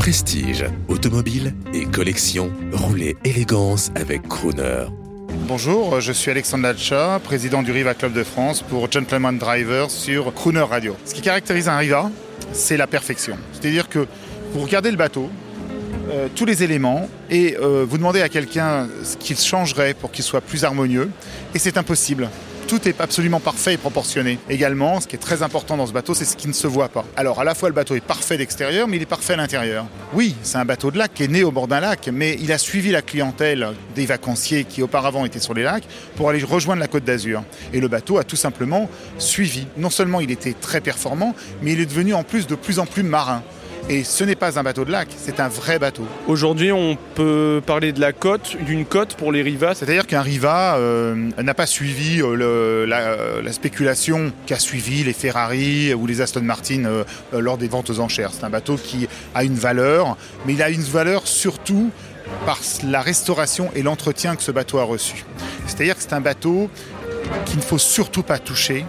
Prestige, automobile et collection, roulez élégance avec Crooner. Bonjour, je suis Alexandre Lacha, président du Riva Club de France pour Gentleman Driver sur Crooner Radio. Ce qui caractérise un Riva, c'est la perfection. C'est-à-dire que vous regardez le bateau, euh, tous les éléments, et euh, vous demandez à quelqu'un ce qu'il changerait pour qu'il soit plus harmonieux, et c'est impossible tout est absolument parfait et proportionné. Également, ce qui est très important dans ce bateau, c'est ce qui ne se voit pas. Alors, à la fois, le bateau est parfait d'extérieur, mais il est parfait à l'intérieur. Oui, c'est un bateau de lac qui est né au bord d'un lac, mais il a suivi la clientèle des vacanciers qui auparavant étaient sur les lacs pour aller rejoindre la côte d'Azur. Et le bateau a tout simplement suivi. Non seulement il était très performant, mais il est devenu en plus de plus en plus marin. Et ce n'est pas un bateau de lac, c'est un vrai bateau. Aujourd'hui, on peut parler de la cote, d'une cote pour les Riva. C'est-à-dire qu'un Riva euh, n'a pas suivi euh, la, spéculation qu'a suivi les Ferrari ou les Aston Martin euh, lors des ventes aux enchères. C'est un bateau qui a une valeur, mais il a une valeur surtout par la restauration et l'entretien que ce bateau a reçu. C'est-à-dire que c'est un bateau qu'il ne faut surtout pas toucher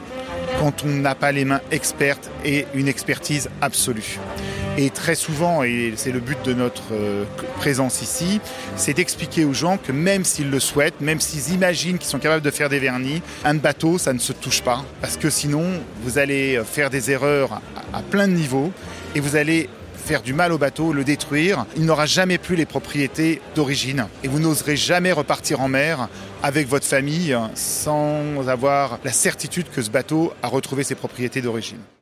quand on n'a pas les mains expertes et une expertise absolue. Et très souvent, et c'est le but de notre euh, présence ici, c'est d'expliquer aux gens que même s'ils le souhaitent, même s'ils imaginent qu'ils sont capables de faire des vernis, un bateau, ça ne se touche pas. Parce que sinon, vous allez faire des erreurs à plein de niveaux et vous allez faire du mal au bateau, le détruire. Il n'aura jamais plus les propriétés d'origine. Et vous n'oserez jamais repartir en mer avec votre famille sans avoir la certitude que ce bateau a retrouvé ses propriétés d'origine.